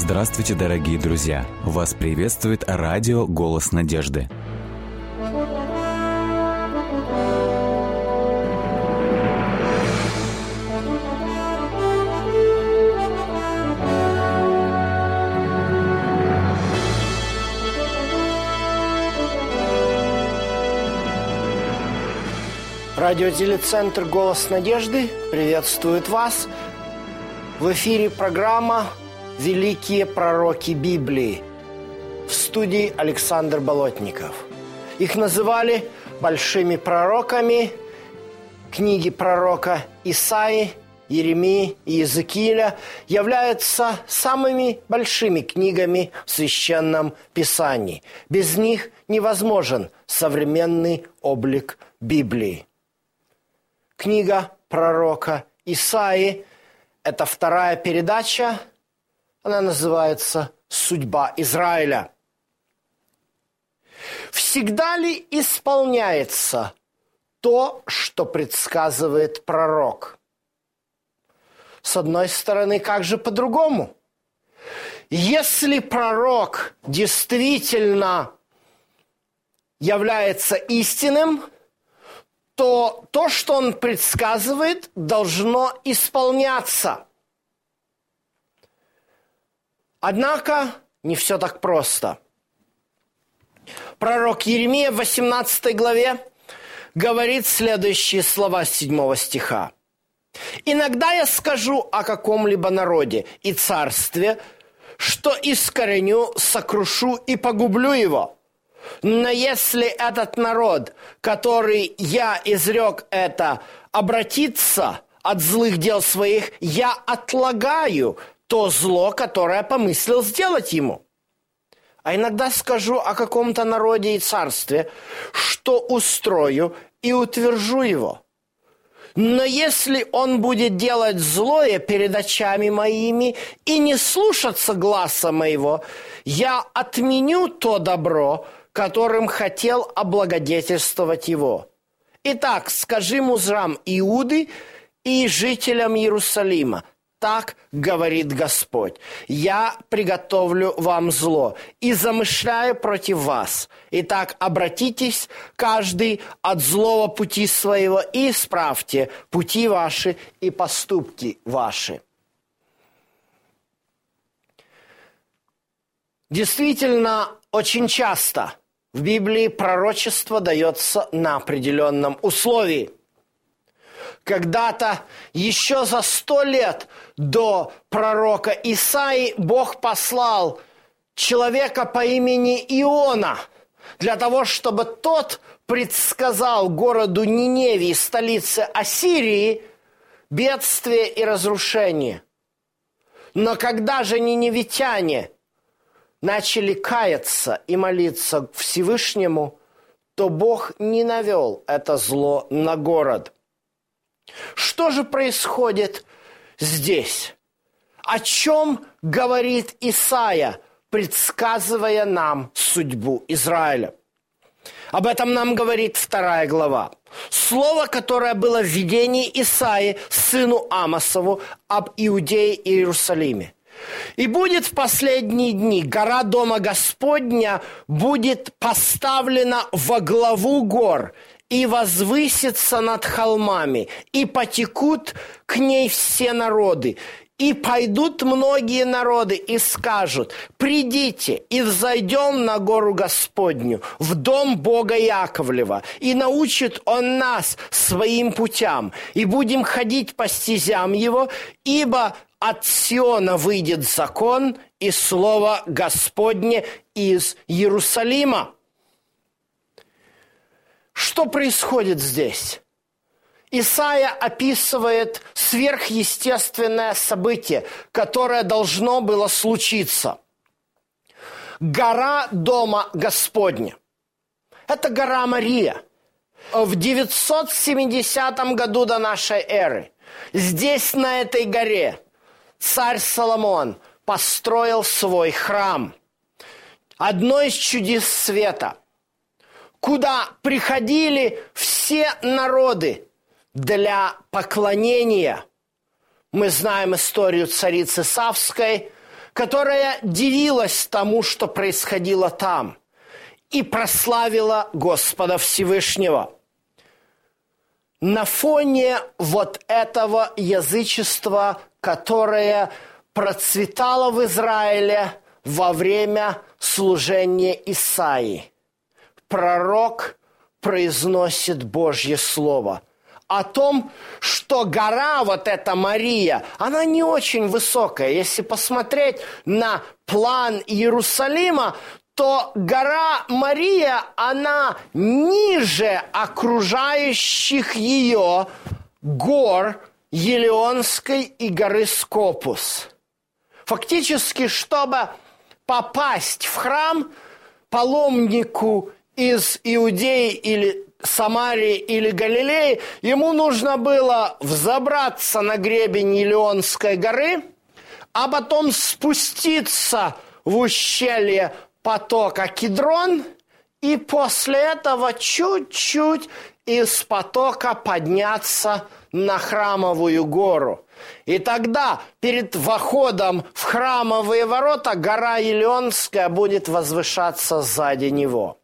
Здравствуйте, дорогие друзья! Вас приветствует радио «Голос надежды». Радиотелецентр «Голос надежды» приветствует вас. В эфире программа «Великие пророки Библии» в студии Александр Болотников. Их называли большими пророками книги пророка Исаи, Еремии и Иезекииля являются самыми большими книгами в Священном Писании. Без них невозможен современный облик Библии. Книга пророка Исаи – это вторая передача. Она называется «Судьба Израиля». Всегда ли исполняется то, что предсказывает пророк? С одной стороны, как же по-другому? Если пророк действительно является истинным – то то, что он предсказывает, должно исполняться. Однако не все так просто. Пророк Еремия в 18 главе говорит следующие слова 7 стиха. «Иногда я скажу о каком-либо народе и царстве, что искореню, сокрушу и погублю его» Но если этот народ, который я изрек это, обратится от злых дел своих, я отлагаю то зло, которое помыслил сделать ему. А иногда скажу о каком-то народе и царстве, что устрою и утвержу его. Но если он будет делать злое перед очами моими и не слушаться гласа моего, я отменю то добро, которым хотел облагодетельствовать его. Итак, скажи музрам Иуды и жителям Иерусалима, так говорит Господь. Я приготовлю вам зло и замышляю против вас. Итак, обратитесь каждый от злого пути своего и исправьте пути ваши и поступки ваши. Действительно, очень часто в Библии пророчество дается на определенном условии. Когда-то еще за сто лет до пророка Исаи Бог послал человека по имени Иона для того, чтобы тот предсказал городу Ниневии, столице Ассирии, бедствие и разрушение. Но когда же ниневитяне – начали каяться и молиться Всевышнему, то Бог не навел это зло на город. Что же происходит здесь? О чем говорит Исаия, предсказывая нам судьбу Израиля? Об этом нам говорит вторая глава. Слово, которое было в видении Исаи, сыну Амосову, об Иудее и Иерусалиме. И будет в последние дни гора Дома Господня будет поставлена во главу гор и возвысится над холмами, и потекут к ней все народы, и пойдут многие народы и скажут, придите и взойдем на гору Господню, в дом Бога Яковлева, и научит Он нас своим путям, и будем ходить по стезям Его, ибо от Сиона выйдет закон и слово Господне из Иерусалима. Что происходит здесь? Исаия описывает сверхъестественное событие, которое должно было случиться. Гора Дома Господня. Это гора Мария. В 970 году до нашей эры здесь, на этой горе, царь Соломон построил свой храм. Одно из чудес света, куда приходили все народы для поклонения. Мы знаем историю царицы Савской, которая дивилась тому, что происходило там, и прославила Господа Всевышнего. На фоне вот этого язычества, которое процветало в Израиле во время служения Исаии, пророк произносит Божье Слово – о том, что гора, вот эта Мария, она не очень высокая. Если посмотреть на план Иерусалима, то гора Мария, она ниже окружающих ее гор Елеонской и горы Скопус. Фактически, чтобы попасть в храм, паломнику из Иудеи или Самарии или Галилеи, ему нужно было взобраться на гребень Елеонской горы, а потом спуститься в ущелье потока Кедрон, и после этого чуть-чуть из потока подняться на храмовую гору. И тогда перед входом в храмовые ворота гора Елеонская будет возвышаться сзади него.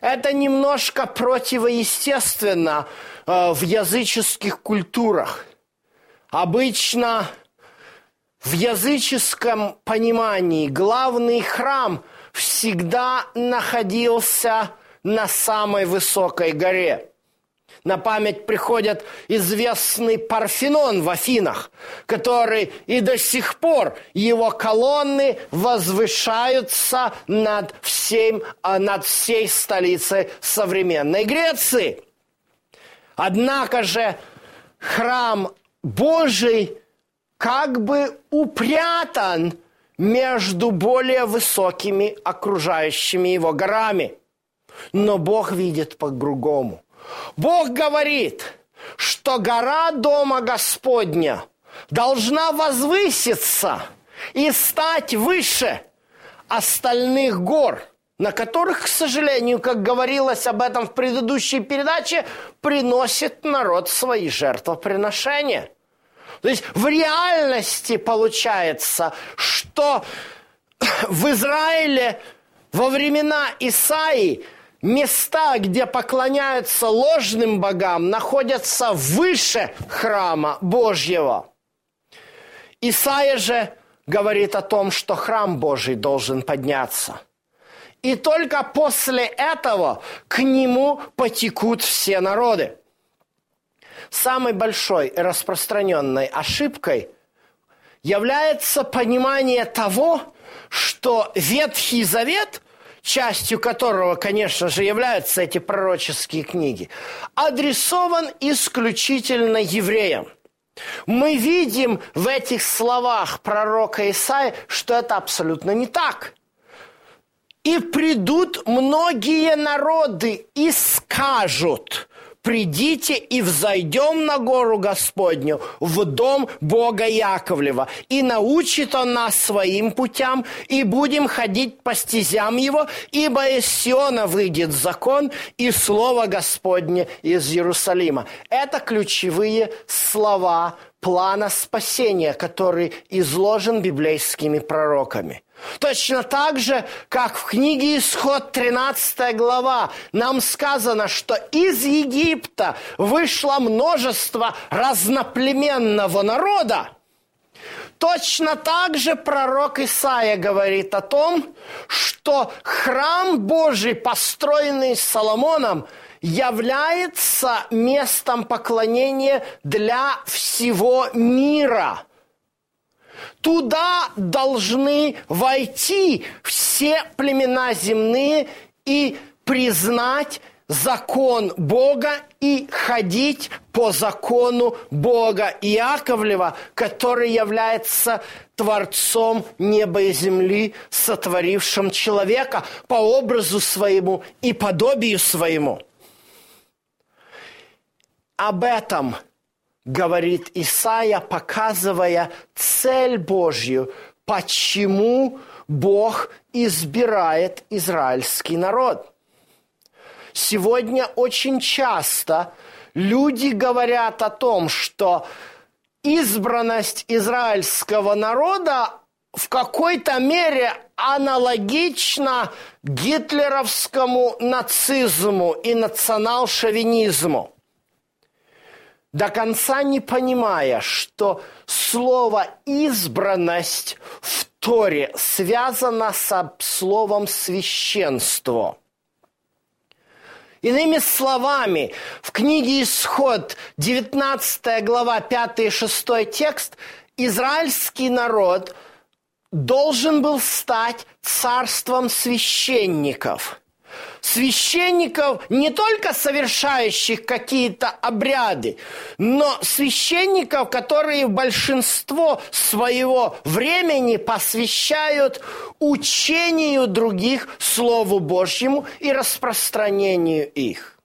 Это немножко противоестественно э, в языческих культурах. Обычно в языческом понимании главный храм всегда находился на самой высокой горе. На память приходит известный Парфенон в Афинах, который и до сих пор его колонны возвышаются над, всем, а, над всей столицей современной Греции. Однако же храм Божий как бы упрятан между более высокими окружающими его горами. Но Бог видит по-другому. Бог говорит, что гора Дома Господня должна возвыситься и стать выше остальных гор, на которых, к сожалению, как говорилось об этом в предыдущей передаче, приносит народ свои жертвоприношения. То есть в реальности получается, что в Израиле во времена Исаии места, где поклоняются ложным богам, находятся выше храма Божьего. Исаия же говорит о том, что храм Божий должен подняться. И только после этого к нему потекут все народы. Самой большой и распространенной ошибкой является понимание того, что Ветхий Завет – частью которого, конечно же, являются эти пророческие книги, адресован исключительно евреям. Мы видим в этих словах пророка Исаия, что это абсолютно не так. И придут многие народы и скажут, придите и взойдем на гору Господню, в дом Бога Яковлева, и научит Он нас своим путям, и будем ходить по стезям Его, ибо из Сиона выйдет закон и Слово Господне из Иерусалима. Это ключевые слова плана спасения, который изложен библейскими пророками. Точно так же, как в книге Исход 13 глава. Нам сказано, что из Египта вышло множество разноплеменного народа, Точно так же пророк Исаия говорит о том, что храм Божий, построенный Соломоном, является местом поклонения для всего мира – Туда должны войти все племена земные и признать закон Бога и ходить по закону Бога Иаковлева, который является Творцом неба и земли, сотворившим человека по образу своему и подобию своему. Об этом говорит Исаия, показывая цель Божью, почему Бог избирает израильский народ. Сегодня очень часто люди говорят о том, что избранность израильского народа в какой-то мере аналогично гитлеровскому нацизму и национал-шовинизму, до конца не понимая, что слово «избранность» в Торе связано со словом «священство». Иными словами, в книге «Исход», 19 глава, 5 и 6 текст, израильский народ должен был стать царством священников. Священников, не только совершающих какие-то обряды, но священников, которые большинство своего времени посвящают учению других Слову Божьему и распространению их.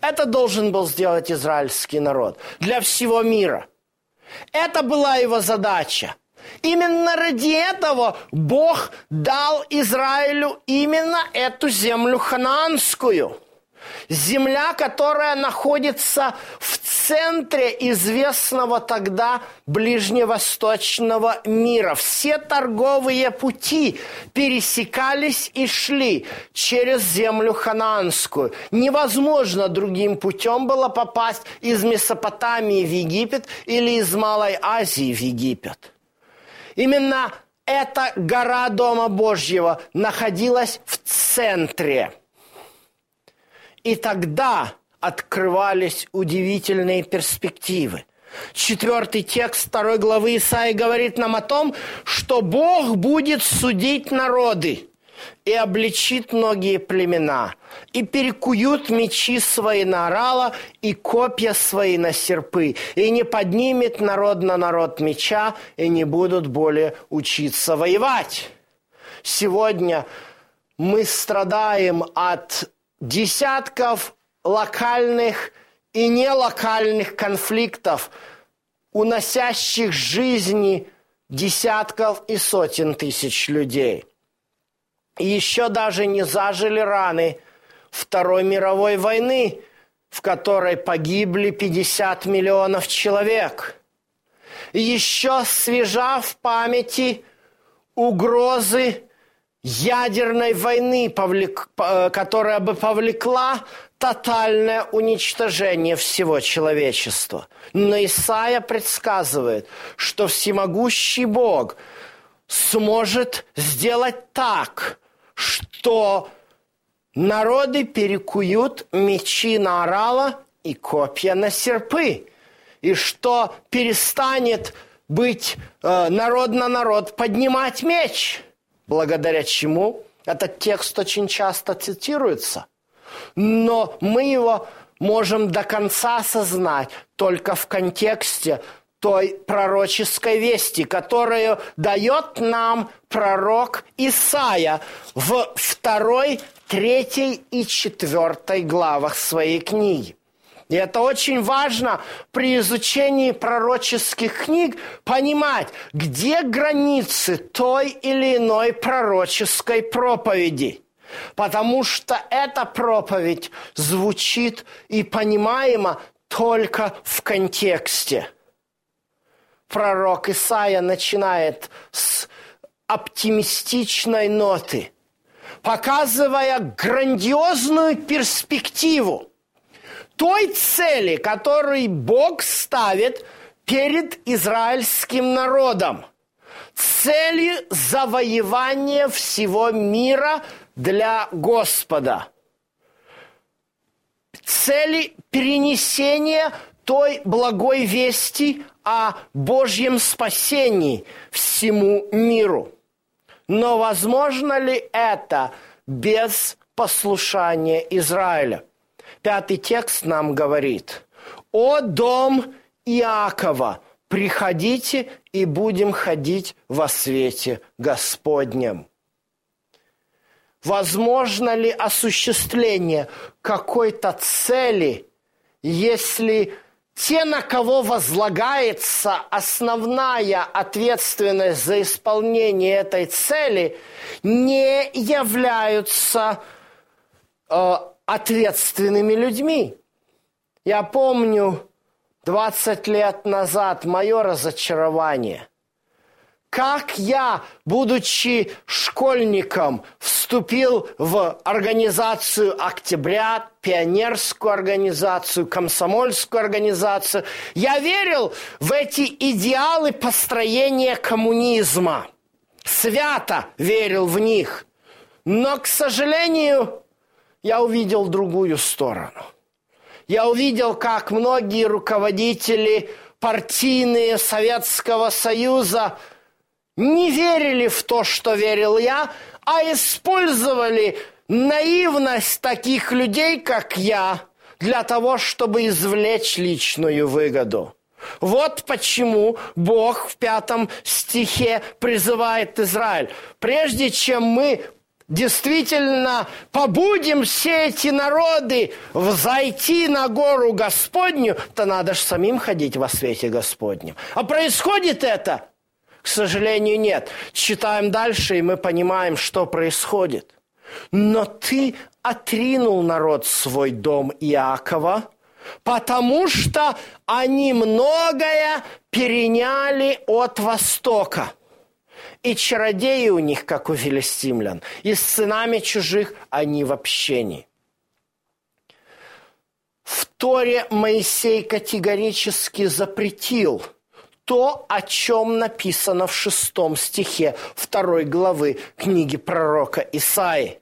Это должен был сделать израильский народ для всего мира. Это была его задача – Именно ради этого Бог дал Израилю именно эту землю хананскую. Земля, которая находится в центре известного тогда ближневосточного мира. Все торговые пути пересекались и шли через землю хананскую. Невозможно другим путем было попасть из Месопотамии в Египет или из Малой Азии в Египет. Именно эта гора Дома Божьего находилась в центре. И тогда открывались удивительные перспективы. Четвертый текст второй главы Исаи говорит нам о том, что Бог будет судить народы и обличит многие племена, и перекуют мечи свои на орала, и копья свои на серпы, и не поднимет народ на народ меча, и не будут более учиться воевать. Сегодня мы страдаем от десятков локальных и нелокальных конфликтов, уносящих жизни десятков и сотен тысяч людей – и еще даже не зажили раны Второй мировой войны, в которой погибли 50 миллионов человек. Еще свежа в памяти угрозы ядерной войны, которая бы повлекла тотальное уничтожение всего человечества. Но Исаия предсказывает, что всемогущий Бог сможет сделать так, что народы перекуют мечи на орала и копья на серпы, и что перестанет быть э, народ на народ поднимать меч, благодаря чему? Этот текст очень часто цитируется. Но мы его можем до конца осознать только в контексте той пророческой вести, которую дает нам пророк Исаия в второй, третьей и четвертой главах своей книги. И это очень важно при изучении пророческих книг понимать, где границы той или иной пророческой проповеди. Потому что эта проповедь звучит и понимаема только в контексте – пророк Исаия начинает с оптимистичной ноты, показывая грандиозную перспективу той цели, которую Бог ставит перед израильским народом. Цели завоевания всего мира для Господа. Цели перенесения той благой вести о Божьем спасении всему миру. Но возможно ли это без послушания Израиля? Пятый текст нам говорит, «О дом Иакова, приходите и будем ходить во свете Господнем». Возможно ли осуществление какой-то цели, если те, на кого возлагается основная ответственность за исполнение этой цели, не являются э, ответственными людьми. Я помню 20 лет назад мое разочарование, как я, будучи школьником, вступил в организацию «Октября», пионерскую организацию, комсомольскую организацию. Я верил в эти идеалы построения коммунизма. Свято верил в них. Но, к сожалению, я увидел другую сторону. Я увидел, как многие руководители партийные Советского Союза – не верили в то, что верил я, а использовали наивность таких людей, как я, для того, чтобы извлечь личную выгоду. Вот почему Бог в пятом стихе призывает Израиль. Прежде чем мы действительно побудем все эти народы взойти на гору Господню, то надо же самим ходить во свете Господнем. А происходит это к сожалению, нет. Читаем дальше, и мы понимаем, что происходит. Но ты отринул народ свой дом Иакова, потому что они многое переняли от Востока. И чародеи у них, как у филистимлян, и с сынами чужих они в общении. В Торе Моисей категорически запретил – то, о чем написано в шестом стихе второй главы книги пророка Исаи.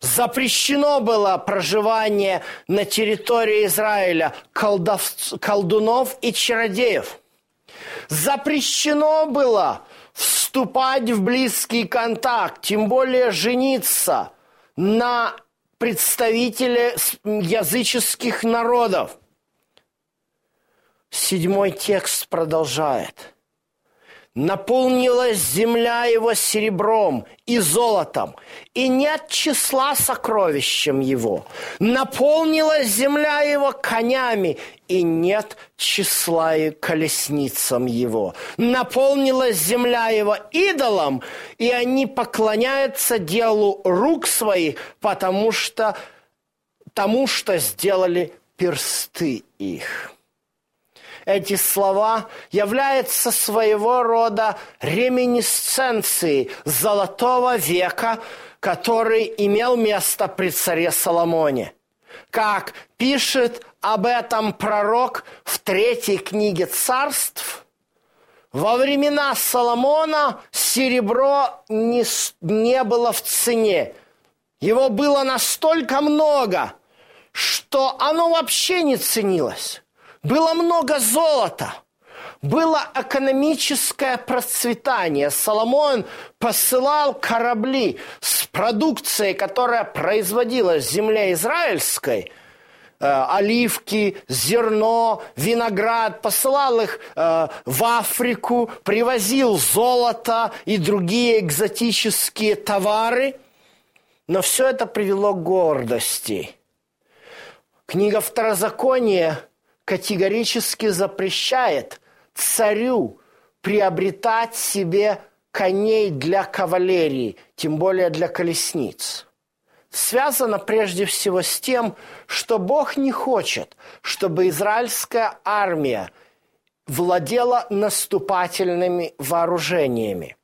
Запрещено было проживание на территории Израиля колдов, колдунов и чародеев. Запрещено было вступать в близкий контакт, тем более жениться на представителе языческих народов. Седьмой текст продолжает. Наполнилась земля его серебром и золотом, и нет числа сокровищем его. Наполнилась земля его конями, и нет числа и колесницам его. Наполнилась земля его идолом, и они поклоняются делу рук своих, потому что тому, что сделали персты их эти слова являются своего рода реминисценцией золотого века, который имел место при царе Соломоне. Как пишет об этом пророк в третьей книге царств, во времена Соломона серебро не, не было в цене. Его было настолько много, что оно вообще не ценилось. Было много золота, было экономическое процветание. Соломон посылал корабли с продукцией, которая производилась в земле израильской, э, оливки, зерно, виноград, посылал их э, в Африку, привозил золото и другие экзотические товары. Но все это привело к гордости. Книга Второзакония – категорически запрещает царю приобретать себе коней для кавалерии, тем более для колесниц. Связано прежде всего с тем, что Бог не хочет, чтобы израильская армия владела наступательными вооружениями.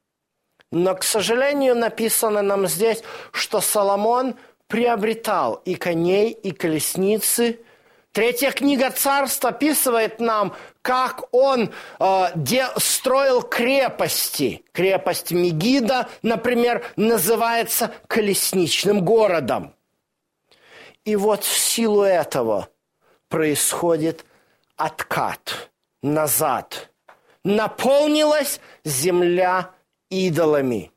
Но, к сожалению, написано нам здесь, что Соломон приобретал и коней, и колесницы – Третья книга царств описывает нам, как он э, де, строил крепости. Крепость Мегида, например, называется колесничным городом. И вот в силу этого происходит откат назад. Наполнилась земля идолами.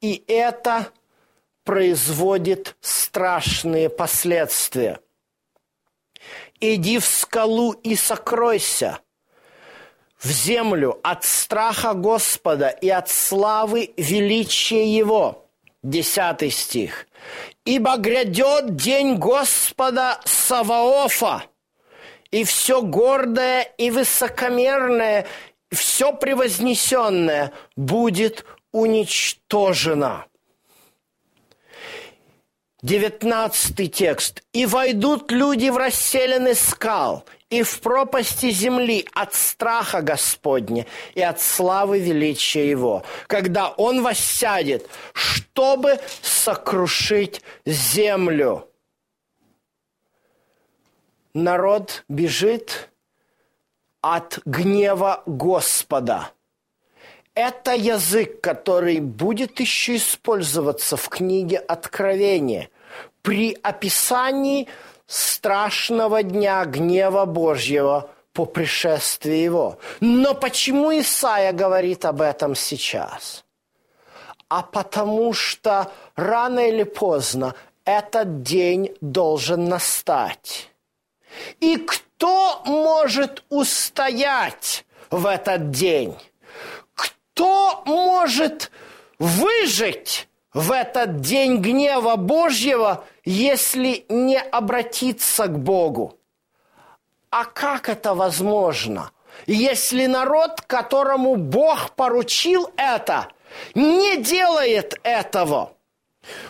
И это производит страшные последствия иди в скалу и сокройся в землю от страха Господа и от славы величия Его. Десятый стих. «Ибо грядет день Господа Саваофа, и все гордое и высокомерное, все 19 текст. «И войдут люди в расселены скал, и в пропасти земли от страха Господня и от славы величия Его, когда Он воссядет, чтобы сокрушить землю». Народ бежит от гнева Господа. Это язык, который будет еще использоваться в книге Откровения при описании страшного дня гнева Божьего по пришествии Его. Но почему Исаия говорит об этом сейчас? А потому что рано или поздно этот день должен настать. И кто может устоять в этот день? Кто может выжить в этот день гнева Божьего, если не обратиться к Богу? А как это возможно? Если народ, которому Бог поручил это, не делает этого.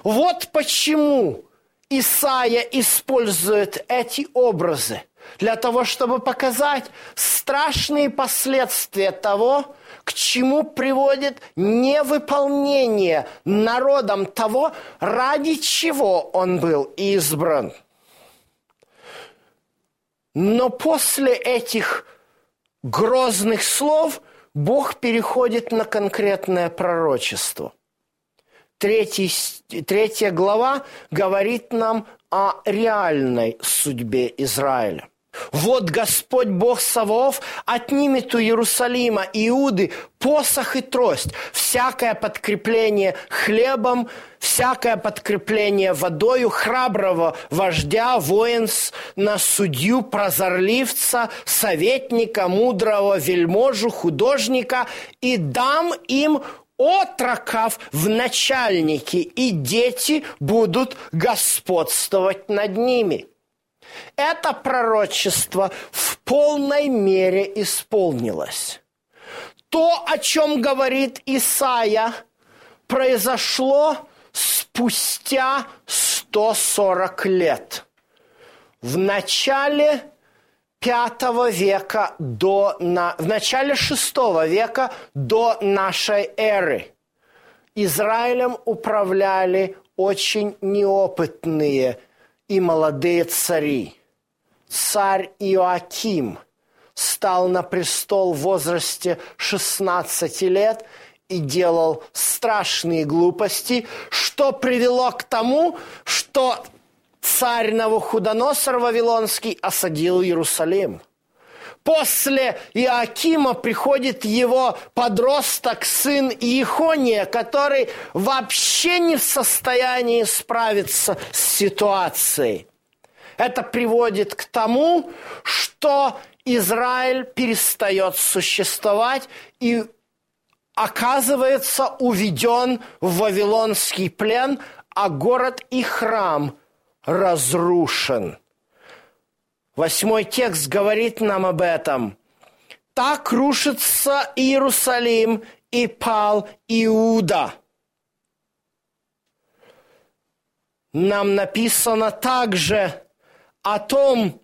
Вот почему Исаия использует эти образы для того, чтобы показать страшные последствия того, к чему приводит невыполнение народом того, ради чего он был избран. Но после этих грозных слов Бог переходит на конкретное пророчество. Третий, третья глава говорит нам о реальной судьбе Израиля. Вот Господь Бог Саваоф отнимет у Иерусалима Иуды посох и трость, всякое подкрепление хлебом, всякое подкрепление водою, храброго вождя, воинс, на судью, прозорливца, советника, мудрого, вельможу, художника, и дам им отроков в начальники, и дети будут господствовать над ними – это пророчество в полной мере исполнилось. То, о чем говорит Исаия, произошло спустя 140 лет. В начале пятого века до, на, в начале шестого века до нашей эры Израилем управляли очень неопытные и молодые цари. Царь Иоаким стал на престол в возрасте 16 лет и делал страшные глупости, что привело к тому, что царь Навуходоносор Вавилонский осадил Иерусалим – После Иакима приходит его подросток, сын Иехония, который вообще не в состоянии справиться с ситуацией. Это приводит к тому, что Израиль перестает существовать и оказывается уведен в Вавилонский плен, а город и храм разрушен – Восьмой текст говорит нам об этом. Так рушится Иерусалим и пал Иуда. Нам написано также о том,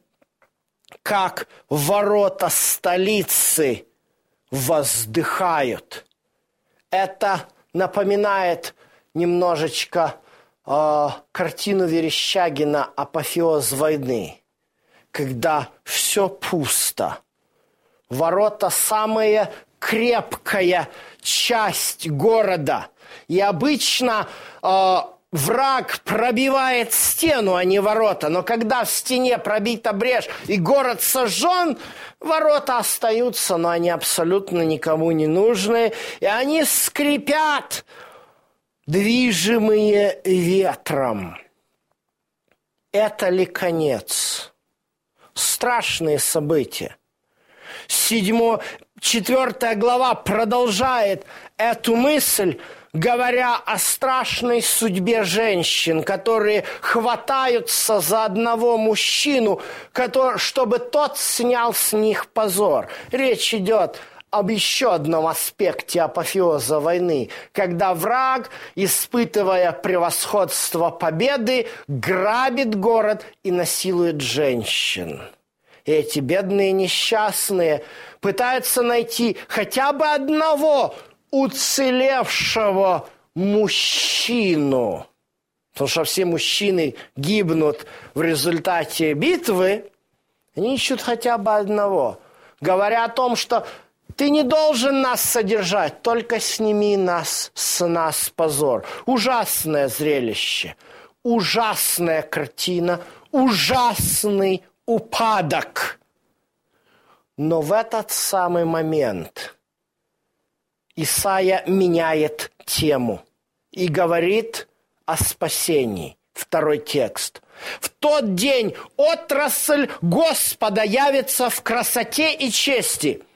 как ворота столицы воздыхают. Это напоминает немножечко э, картину Верещагина «Апофеоз войны» когда все пусто. Ворота – самая крепкая часть города. И обычно э, враг пробивает стену, а не ворота. Но когда в стене пробита брешь и город сожжен, ворота остаются, но они абсолютно никому не нужны. И они скрипят, движимые ветром. Это ли конец? Страшные события. Седьмо, четвертая глава продолжает эту мысль, говоря о страшной судьбе женщин, которые хватаются за одного мужчину, который, чтобы тот снял с них позор. Речь идет об еще одном аспекте апофеоза войны, когда враг, испытывая превосходство победы, грабит город и насилует женщин. Эти бедные несчастные пытаются найти хотя бы одного уцелевшего мужчину. Потому что все мужчины гибнут в результате битвы. Они ищут хотя бы одного. Говоря о том, что ты не должен нас содержать, только сними нас с нас позор. Ужасное зрелище, ужасная картина, ужасный упадок. Но в этот самый момент Исаия меняет тему и говорит о спасении. Второй текст. В тот день отрасль Господа явится в красоте и чести –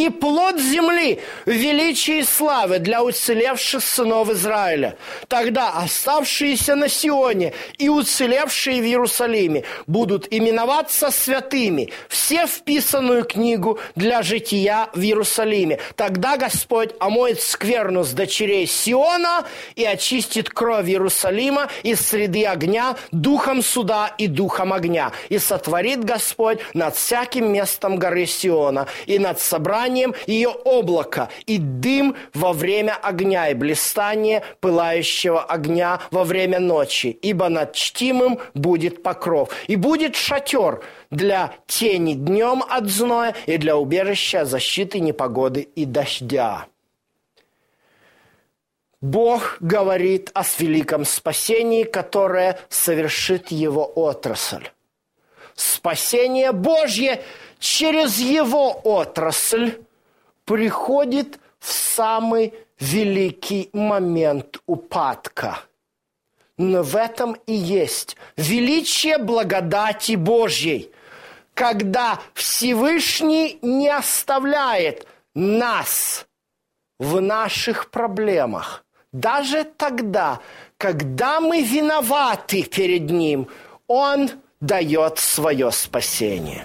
и плод земли в величии и славы для уцелевших сынов Израиля. Тогда оставшиеся на Сионе и уцелевшие в Иерусалиме будут именоваться святыми, все вписанную книгу для жития в Иерусалиме. Тогда Господь омоет скверну с дочерей Сиона и очистит кровь Иерусалима из среды огня духом суда и духом огня. И сотворит Господь над всяким местом горы Сиона и над собранием сиянием ее облака, и дым во время огня, и блистание пылающего огня во время ночи, ибо над чтимым будет покров. И будет шатер для тени днем от зноя и для убежища защиты непогоды и дождя. Бог говорит о великом спасении, которое совершит его отрасль. Спасение Божье через его отрасль приходит в самый великий момент упадка. Но в этом и есть величие благодати Божьей, когда Всевышний не оставляет нас в наших проблемах. Даже тогда, когда мы виноваты перед Ним, Он дает свое спасение.